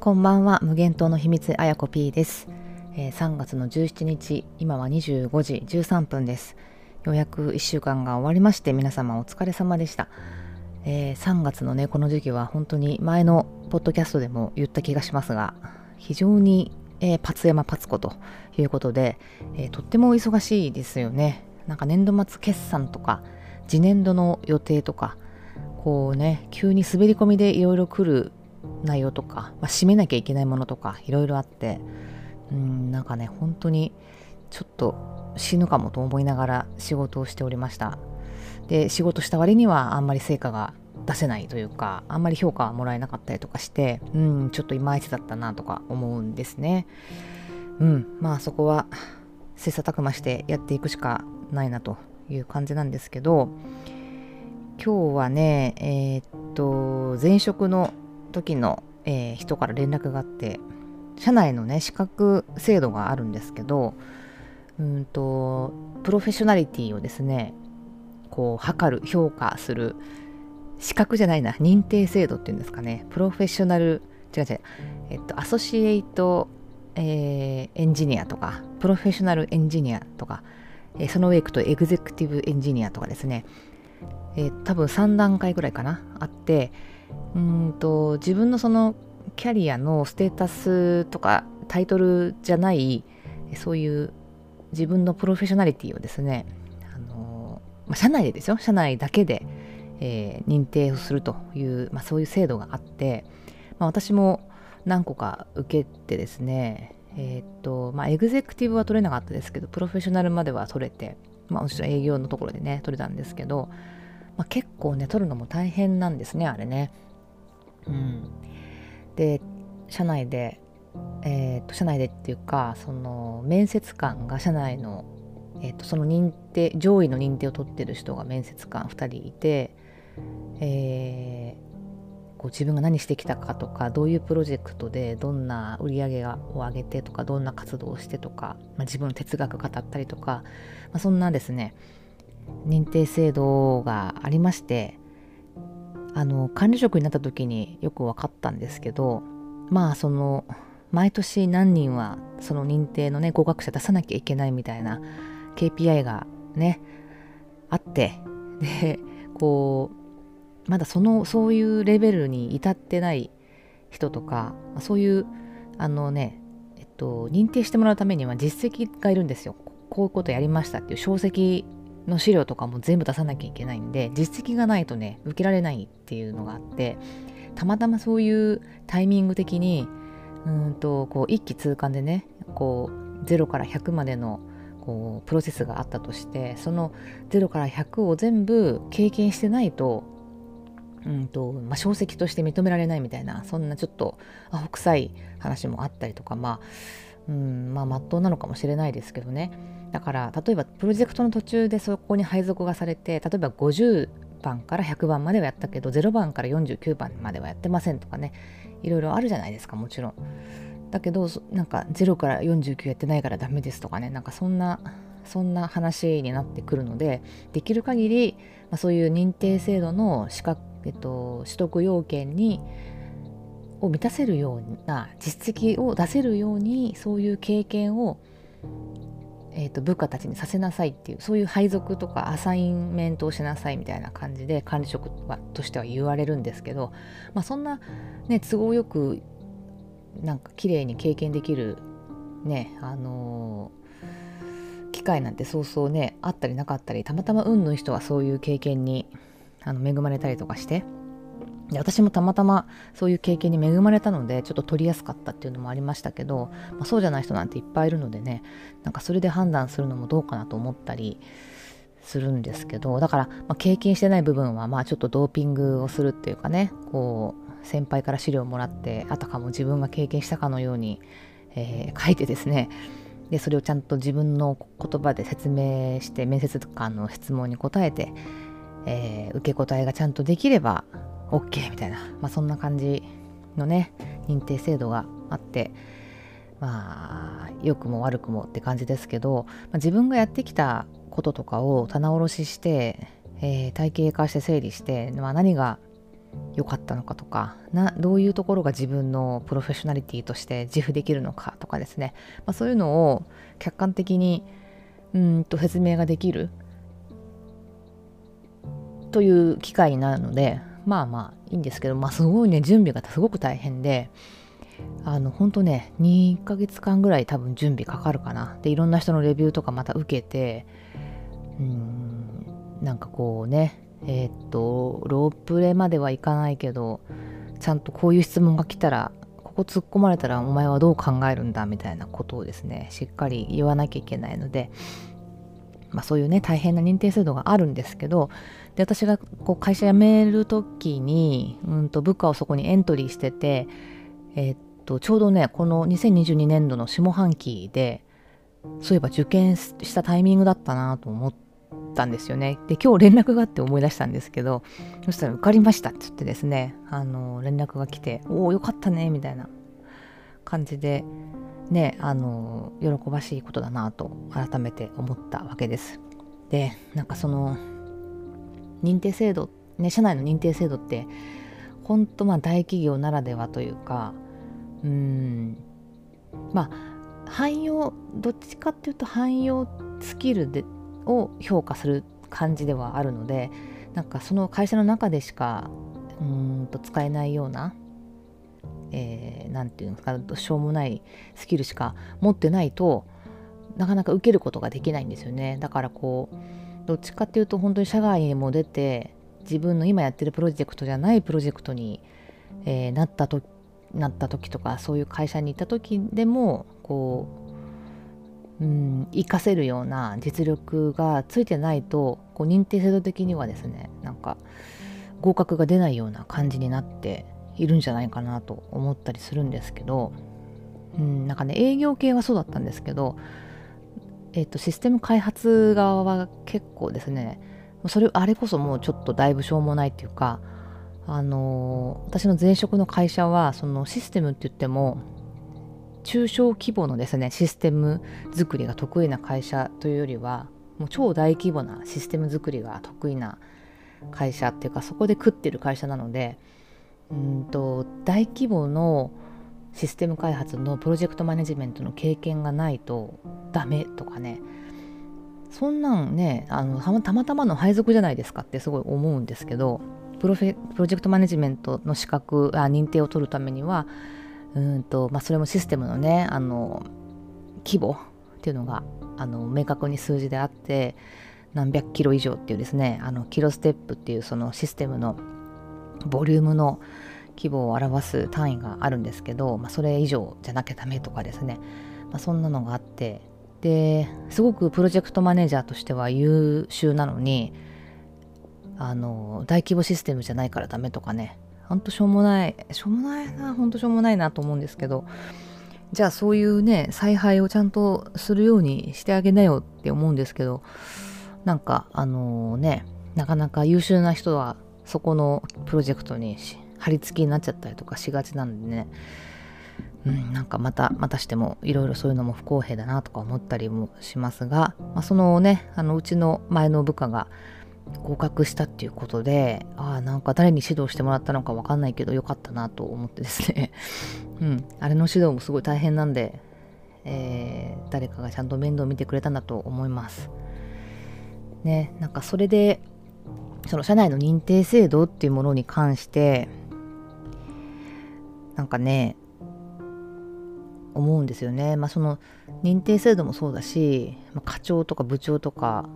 こんばんは。無限島の秘密あやこ P です、えー、3月の17日今は25時13分です。ようやく1週間が終わりまして皆様お疲れ様でした、えー、3月のねこの時期は本当に前のポッドキャストでも言った気がしますが非常に、えー、パツ山パツコということで、えー、とっても忙しいですよね。なんか年度末決算とか次年度の予定とかこうね急に滑り込みでいろいろ来る内容とか、まあ、締めなきゃいけないものとかいろいろあってうんなんかね本当にちょっと死ぬかもと思いながら仕事をしておりました。で仕事した割にはあんまり成果が出せないというかあんまり評価はもらえなかったりとかしてうんちょっといまいちだったなとか思うんですね。うんまあそこは切磋琢磨してやっていくしかないなという感じなんですけど今日はねえー、っと前職の時の、えー、人から連絡があって社内のね資格制度があるんですけどうんとプロフェッショナリティをですねこう測る評価する資格じゃないな認定制度っていうんですかねプロフェッショナル違う違うえっとアソシエイト、えー、エンジニアとかプロフェッショナルエンジニアとか、えー、その上行くとエグゼクティブエンジニアとかですね、えー、多分3段階ぐらいかなあってうんと自分のそのキャリアのステータスとかタイトルじゃないそういう自分のプロフェッショナリティをですねあの、まあ、社内でですよ。社内だけで、えー、認定をするという、まあ、そういう制度があって、まあ、私も何個か受けてですねえー、っとまあエグゼクティブは取れなかったですけどプロフェッショナルまでは取れてまあもちろん営業のところでね取れたんですけど、まあ、結構ね取るのも大変なんですねあれね。うん、で社内で、えーと、社内でっていうかその面接官が社内の、えーと、その認定上位の認定を取ってる人が面接官2人いて、えー、こう自分が何してきたかとかどういうプロジェクトでどんな売り上げを上げてとかどんな活動をしてとか、まあ、自分の哲学語ったりとか、まあ、そんなですね認定制度がありましてあの管理職になった時によく分かったんですけどまあその毎年何人はその認定のね合格者出さなきゃいけないみたいな KPI がねあってでこうまだそのそういうレベルに至ってない人とかそういうあのねえっと認定してもらうためには実績がいるんですよ。こういうことやりましたっていう証跡の資料とかも全部出さなきゃいけないんで実績がないとね受けられないっていうのがあってたまたまそういうタイミング的にうんとこう一気通貫でねこう0から100までのこうプロセスがあったとしてその0から100を全部経験してないとうんとまあ、小石として認められないみたいなそんなちょっとアホ臭い話もあったりとかまあうんまあ真っ当なのかもしれないですけどね。だから例えばプロジェクトの途中でそこに配属がされて例えば50番から100番まではやったけど0番から49番まではやってませんとかねいろいろあるじゃないですかもちろん。だけどなんか0から49やってないからダメですとかねなんかそんなそんな話になってくるのでできる限り、まあ、そういう認定制度の資格、えっと、取得要件にを満たせるような実績を出せるようにそういう経験をえーと、部下たちにさせなさいっていうそういう配属とかアサインメントをしなさいみたいな感じで管理職はとしては言われるんですけど、まあ、そんな、ね、都合よくなんか綺麗に経験できるねあのー、機会なんてそうそうねあったりなかったりたまたま運のいい人はそういう経験にあの恵まれたりとかしてで私もたまたまそういう経験に恵まれたのでちょっと取りやすかったっていうのもありましたけど、まあ、そうじゃない人なんていっぱいいるのでねなんかそれで判断するのもどうかなと思ったりするんですけどだから、まあ、経験してない部分はまあちょっとドーピングをするっていうかねこう先輩から資料をもらってあたかも自分が経験したかのように、えー、書いてですねでそれをちゃんと自分の言葉で説明して面接官の質問に答えて、えー、受け答えがちゃんとできれば OK みたいな、まあ、そんな感じのね認定制度があってまあ良くも悪くもって感じですけど、まあ、自分がやってきたこととかを棚卸しして、えー、体系化して整理して、まあ、何が良かったのかとかなどういうところが自分のプロフェッショナリティとして自負できるのかとかですね、まあ、そういうのを客観的にうんと説明ができるという機会になるのでまあまあいいんですけど、まあ、すごいね準備がすごく大変であの本当ね2ヶ月間ぐらい多分準備かかるかな。でいろんな人のレビューとかまた受けてうんなんかこうねえー、っとロープレまではいかないけどちゃんとこういう質問が来たらここ突っ込まれたらお前はどう考えるんだみたいなことをですねしっかり言わなきゃいけないのでまあ、そういうね大変な認定制度があるんですけどで私がこう会社辞める時に、うんと部下をそこにエントリーしてて、え、っとちょうどねこの2022年度の下半期でそういえば受験したタイミングだったなと思ったんですよね。で今日連絡があって思い出したんですけどそしたら受かりましたって言ってですねあの連絡が来て「おおよかったね」みたいな感じでねあの喜ばしいことだなと改めて思ったわけです。でなんかその認定制度ね社内の認定制度って本当まあ大企業ならではというかうんまあ汎用どっちかっていうと汎用スキルでを評価する感じではあるのでなんかその会社の中でしかうんと使えないようなえー、て言うんですかしょうもないスキルしか持ってないとなかなか受けることができないんですよね。だからこうどっちかっていうと本当に社外にも出て自分の今やってるプロジェクトじゃないプロジェクトに、えー、なったとなった時とかそういう会社に行った時でもこううん活かせるような実力がついてないとこう認定制度的にはですねなんか合格が出ないような感じになっているんじゃないかなと思ったりするんですけど、うん、なんかね営業系はそうだったんですけど、えっと、システム開発側は結構ですねそれあれこそもうちょっとだいぶしょうもないっていうかあの私の前職の会社はそのシステムって言っても中小規模のですねシステム作りが得意な会社というよりはもう超大規模なシステム作りが得意な会社っていうかそこで食ってる会社なのでうんと大規模のシステム開発のプロジェクトマネジメントの経験がないとダメとかね。そんなんねあのたまたまの配属じゃないですかってすごい思うんですけどプロフェプロジェクトマネジメントの資格あ認定を取るためにはうんと、まあ、それもシステムのねあの規模っていうのがあの明確に数字であって何百キロ以上っていうですねあのキロステップっていうそのシステムのボリュームの規模を表す単位があるんですけど、まあ、それ以上じゃなきゃダメとかですね、まあ、そんなのがあって。ですごくプロジェクトマネージャーとしては優秀なのにあの大規模システムじゃないからダメとかね。ほんとしょうもないしょうもないなほんとしょうもないなと思うんですけど。じゃあそういうね采配をちゃんとするようにしてあげなよって思うんですけどなんかあのねなかなか優秀な人はそこのプロジェクトに貼り付きになっちゃったりとかしがちなんでね。うん、なんかまたまたしてもいろいろそういうのも不公平だなとか思ったりもしますが、まあ、そのねあのうちの前の部下が合格したっていうことでああなんか誰に指導してもらったのか分かんないけどよかったなと思ってですね。うんあれの指導もすごい大変なんで、えー、誰かがちゃんと面倒見てくれたんだと思います。ねなんかそれでその社内の認定制度っていうものに関してなんかね思うんですよね。まあ、その認定制度もそうだし、まあ、課長とか部長とか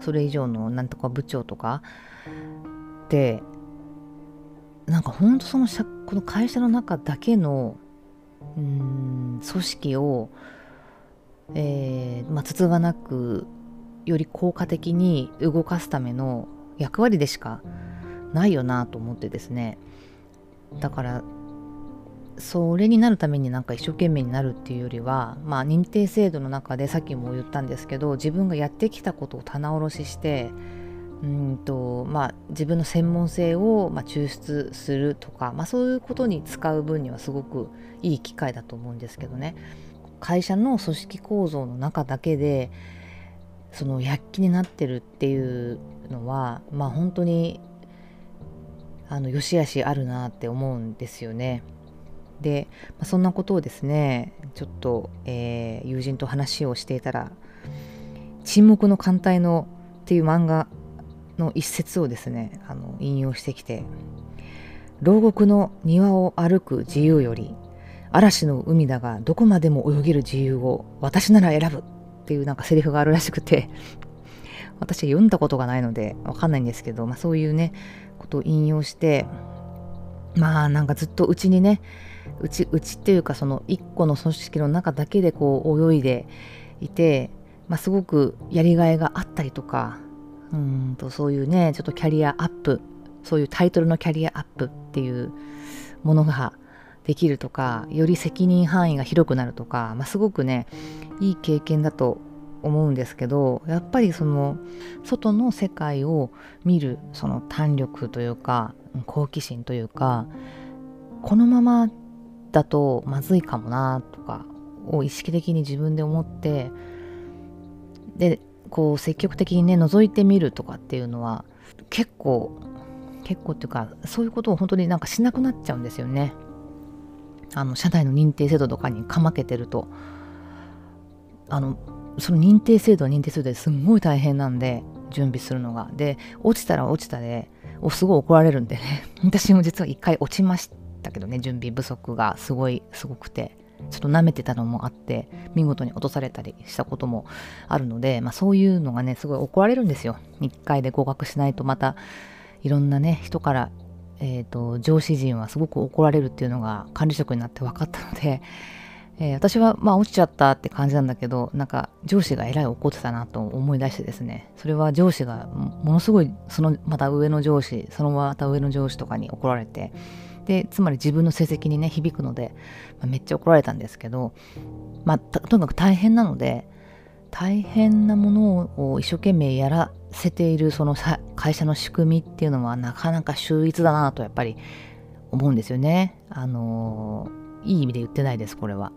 それ以上のなんとか部長とかってなんかほんとそのこの会社の中だけのうん組織を、えーまあ、つつがなくより効果的に動かすための役割でしかないよなと思ってですねだからそれになるためになんか一生懸命になるっていうよりはまあ認定制度の中でさっきも言ったんですけど自分がやってきたことを棚卸ししてうんとまあ自分の専門性をまあ抽出するとか、まあ、そういうことに使う分にはすごくいい機会だと思うんですけどね会社の組織構造の中だけでその躍起になってるっていうのはまあ本当にあの良し悪しあるなって思うんですよね。で、まあ、そんなことをですねちょっと、えー、友人と話をしていたら「沈黙の艦隊の」っていう漫画の一節をですねあの引用してきて「牢獄の庭を歩く自由より嵐の海だがどこまでも泳げる自由を私なら選ぶ」っていうなんかセリフがあるらしくて私読んだことがないのでわかんないんですけど、まあ、そういうねことを引用してまあなんかずっとうちにねうちうちっていうかその一個の組織の中だけでこう泳いでいて、まあ、すごくやりがいがあったりとかうんとそういうねちょっとキャリアアップそういうタイトルのキャリアアップっていうものができるとかより責任範囲が広くなるとか、まあ、すごくねいい経験だと思うんですけどやっぱりその外の世界を見るその胆力というか好奇心というかこのままだとまずいかもなとかを意識的に自分で思ってでこう積極的にね覗いてみるとかっていうのは結構結構っていうかそういうことを本当になんかしなくなっちゃうんですよね。あの社内の認定制度とかにかまけてると。あのその認定制度は認定制度ですんごい大変なんで準備するのが。で落ちたら落ちたでおすごい怒られるんでね。私も実は一回落ちましたけどね準備不足がすごいすごくてちょっと舐めてたのもあって見事に落とされたりしたこともあるので、まあ、そういうのがねすごい怒られるんですよ。1回で合格しないとまたいろんなね人からえーと、上司陣はすごく怒られるっていうのが管理職になって分かったので、えー、私はまあ落ちちゃったって感じなんだけどなんか上司がえらい怒ってたなと思い出してですね。それは上司がものすごいそのまた上の上司そのまた上の上司とかに怒られてでつまり自分の成績にね響くので、まあ、めっちゃ怒られたんですけどまあとにかく大変なので大変なものを一生懸命やらせているその会社の仕組みっていうのはなかなか秀逸だなとやっぱり思うんですよね。あのいい意味で言ってないですこれは。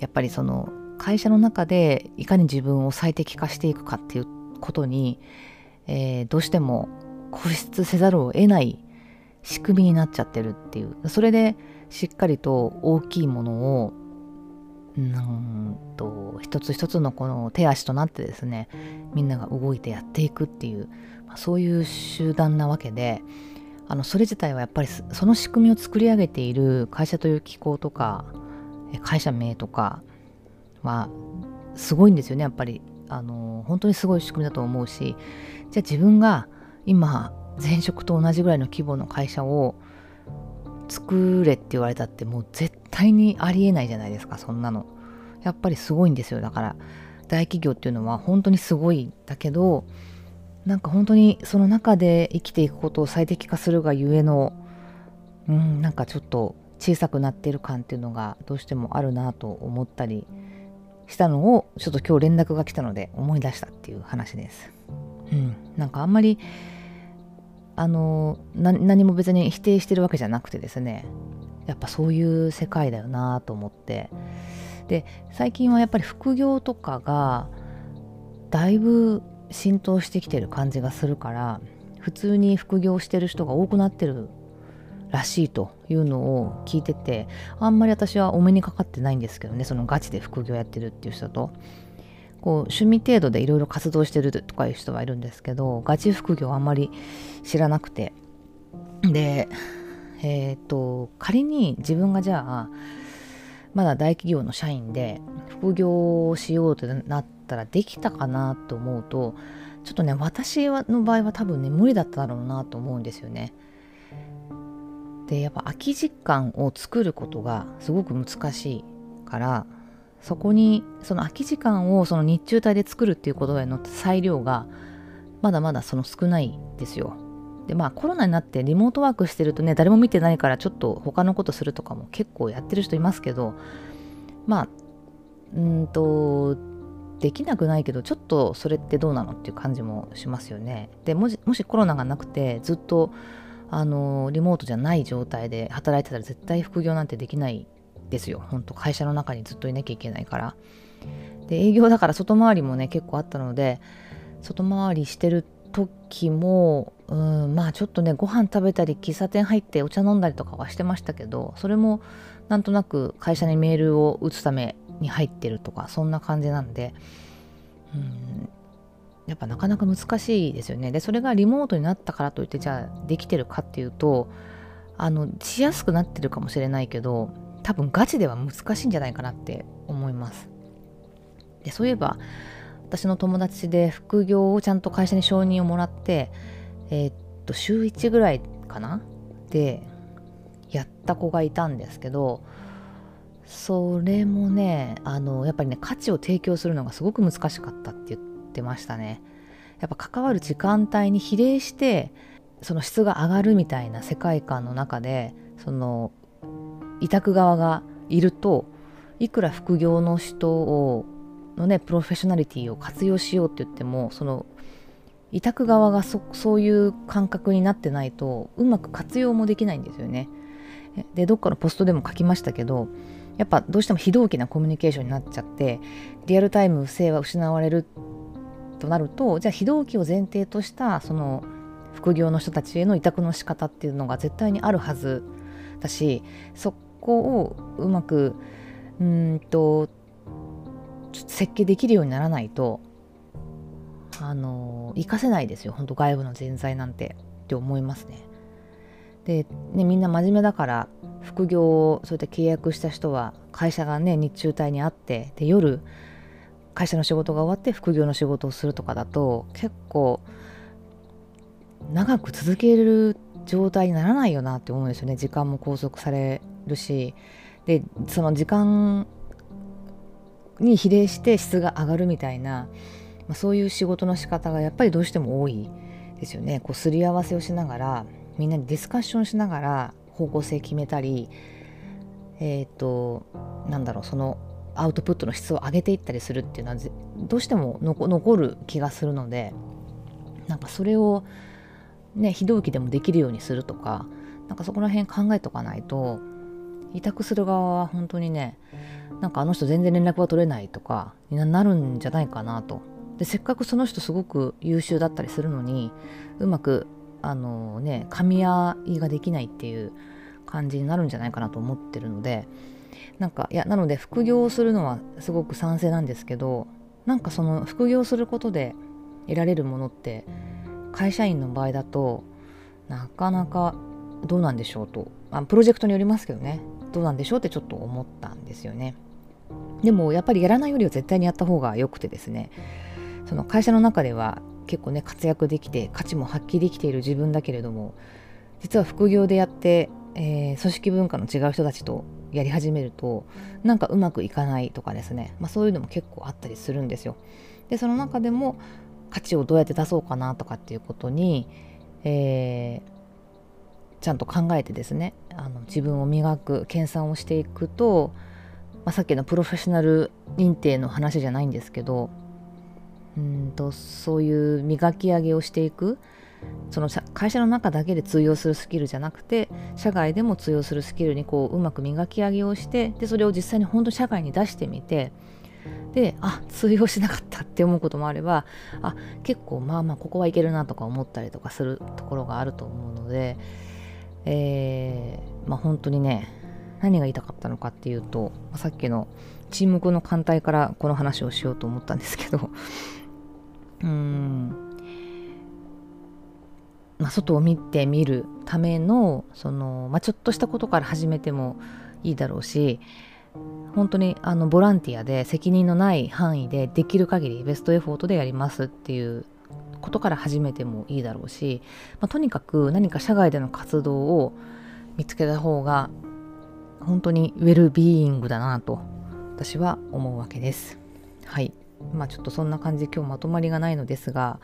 やっぱりその会社の中でいかに自分を最適化していくかっていうことに、えー、どうしても固執せざるを得ない仕組みになっちゃってるっていう。それでしっかりと大きいものをうんと一つ一つのこの手足となってですねみんなが動いてやっていくっていう、まあ、そういう集団なわけであのそれ自体はやっぱりその仕組みを作り上げている会社という機構とか会社名とかはすごいんですよねやっぱり。あの本当にすごい仕組みだと思うしじゃあ自分が今前職と同じぐらいの規模の会社を作れって言われたってもう絶対にありえないじゃないですかそんなの。やっぱりすごいんですよだから。大企業っていうのは本当にすごいんだけどなんか本当にその中で生きていくことを最適化するがゆえのうんなんかちょっと小さくなってる感っていうのがどうしてもあるなと思ったりしたのをちょっと今日連絡が来たので思い出したっていう話です。うん、なんかあんまりあの何も別に否定してるわけじゃなくてですね。やっぱそういう世界だよなと思って。で最近はやっぱり副業とかがだいぶ浸透してきてる感じがするから普通に副業してる人が多くなってるらしいというのを聞いててあんまり私はお目にかかってないんですけどねそのガチで副業やってるっていう人と。こう趣味程度でいろいろ活動してるとかいう人はいるんですけどガチ副業あんまり知らなくてでえっ、と仮に自分がじゃあまだ大企業の社員で副業をしようとなったらできたかなと思うとちょっとね私の場合は多分ね無理だっただろうなと思うんですよね。でやっぱ空き時間を作ることがすごく難しいからそこにその空き時間をその日中帯で作るっていうことへの裁量がまだまだその少ないですよ。でまあコロナになってリモートワークしてるとね誰も見てないからちょっと他のことするとかも結構やってる人いますけどまあうんとできなくないけどちょっとそれってどうなのっていう感じもしますよね。でもしもしコロナがなくてずっとあのリモートじゃない状態で働いてたら絶対副業なんてできないですよ。ほんと会社の中にずっといなきゃいけないから。で営業だから外回りもね結構あったので外回りしてる時もうんまあちょっとねご飯食べたり喫茶店入ってお茶飲んだりとかはしてましたけどそれもなんとなく会社にメールを打つために入ってるとかそんな感じなんでうんやっぱなかなか難しいですよねでそれがリモートになったからといってじゃあできてるかっていうとあのしやすくなってるかもしれないけど多分ガチでは難しいんじゃないかなって思います。でそういえば私の友達で副業をちゃんと会社に承認をもらってえー、っと週1ぐらいかな？でやった子がいたんですけどそれもねあのやっぱりね価値を提供するのがすごく難しかったって言ってましたね。やっぱ関わる時間帯に比例してその質が上がるみたいな世界観の中でその委託側がいるといくら副業の人をのねプロフェッショナリティを活用しようって言ってもその委託側がそそういう感覚になってないとうまく活用もできないんですよね。でどっかのポストでも書きましたけどやっぱどうしても非同期なコミュニケーションになっちゃってリアルタイム性は失われるとなるとじゃあ非同期を前提としたその副業の人たちへの委託の仕方っていうのが絶対にあるはずだしそこをうまくうんと設計できるようにならないとあの活かせないですよ。本当外部の人材なんて。って思いますね。でねみんな真面目だから副業をそうやって契約した人は会社がね日中帯にあってで夜会社の仕事が終わって副業の仕事をするとかだと結構長く続ける状態にならないよなって思うんですよね。時間も拘束されるしでその時間に比例して質が上がるみたいな、まあ、そういう仕事の仕方がやっぱりどうしても多いですよね。こうすり合わせをしながらみんなにディスカッションしながら方向性決めたりえっ、ー、となんだろうそのアウトプットの質を上げていったりするっていうのはどうしても残る気がするのでなんかそれをね非同期でもできるようにするとかなんかそこら辺考えとかないと委託する側は本当にねなんかあの人全然連絡が取れないとかになるんじゃないかなと。でせっかくその人すごく優秀だったりするのにうまくあのね噛み合いができないっていう感じになるんじゃないかなと思ってるのでなんかいやなので副業をするのはすごく賛成なんですけどなんかその副業することで得られるものって会社員の場合だとなかなかどうなんでしょうと。あプロジェクトによりますけどね。どうなんでしょうってちょっと思ったんですよね。でもやっぱりやらないよりは絶対にやった方が良くてですね。その会社の中では結構ね活躍できて価値も発揮できている自分だけれども実は副業でやって、えー、組織文化の違う人たちとやり始めるとなんかうまくいかないとかですね、まあ、そういうのも結構あったりするんですよ。でその中でも価値をどうやって出そうかなとかっていうことに、え、ちゃんと考えてですねあの自分を磨く研鑽をしていくと、まあ、さっきのプロフェッショナル認定の話じゃないんですけどうんとそういう磨き上げをしていくその会社の中だけで通用するスキルじゃなくて社外でも通用するスキルにこううまく磨き上げをしてでそれを実際に本当社会に出してみてであ通用しなかったって思うこともあればあ結構まあまあここはいけるなとか思ったりとかするところがあると思うので、えー、まあ本当にね何が言いたかったのかっていうとまさっきの沈黙の艦隊からこの話をしようと思ったんですけど うんまあ、外を見てみるためのその、まあ、ちょっとしたことから始めてもいいだろうし本当にあのボランティアで責任のない範囲でできる限りベストエフォートでやりますっていうことから始めてもいいだろうし、まあ、とにかく何か社外での活動を見つけた方が本当にウェルビーイングだなと私は思うわけです。はい。まあちょっとそんな感じで今日まとまりがないのですが、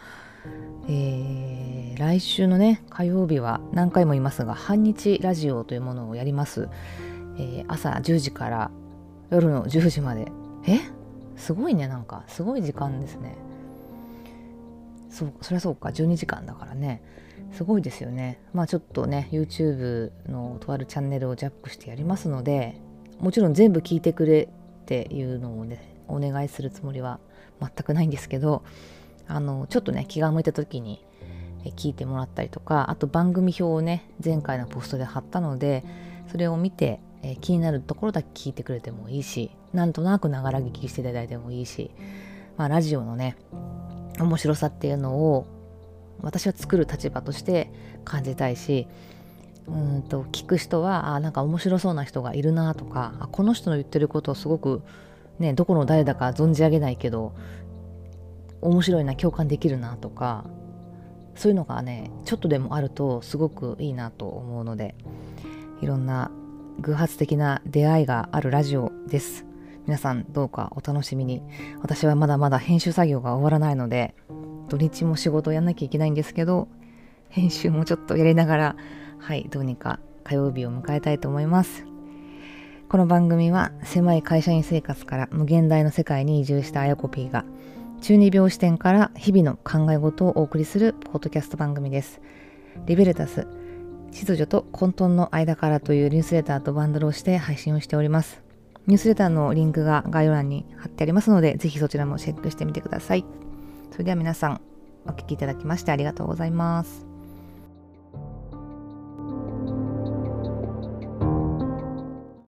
えー、来週のね火曜日は何回も言いますが半日ラジオというものをやります、えー、朝10時から夜の10時まで。え？すごいねなんか。すごい時間ですね。そそりゃそうか12時間だからね。すごいですよね。まあちょっとね YouTube のとあるチャンネルをジャックしてやりますのでもちろん全部聞いてくれっていうのをねお願いするつもりは全くないんですけどあのちょっとね気が向いた時に、聞いてもらったりとかあと番組表をね前回のポストで貼ったのでそれを見て、気になるところだけ聞いてくれてもいいしなんとなくながら聞きしていただいてもいいし、まあ、ラジオのね面白さっていうのを私は作る立場として感じたいしうんと聞く人はあなんか面白そうな人がいるなとかあこの人の言ってることをすごくねどこの誰だか存じ上げないけど面白いな共感できるなとかそういうのがねちょっとでもあるとすごくいいなと思うのでいろんな偶発的な出会いがあるラジオです。皆さんどうかお楽しみに。私はまだまだ編集作業が終わらないので土日も仕事をやんなきゃいけないんですけど編集もちょっとやりながらはいどうにか火曜日を迎えたいと思います。この番組は狭い会社員生活から無限大の世界に移住したあやこぴーが中二病視点から日々の考え事をお送りするポッドキャスト番組です。リベルタス秩序と混沌の間からというニュースレターとバンドルをして配信をしております。ニュースレターのリンクが概要欄に貼ってありますのでぜひそちらもチェックしてみてください。それでは皆さんお聴きいただきましてありがとうございます。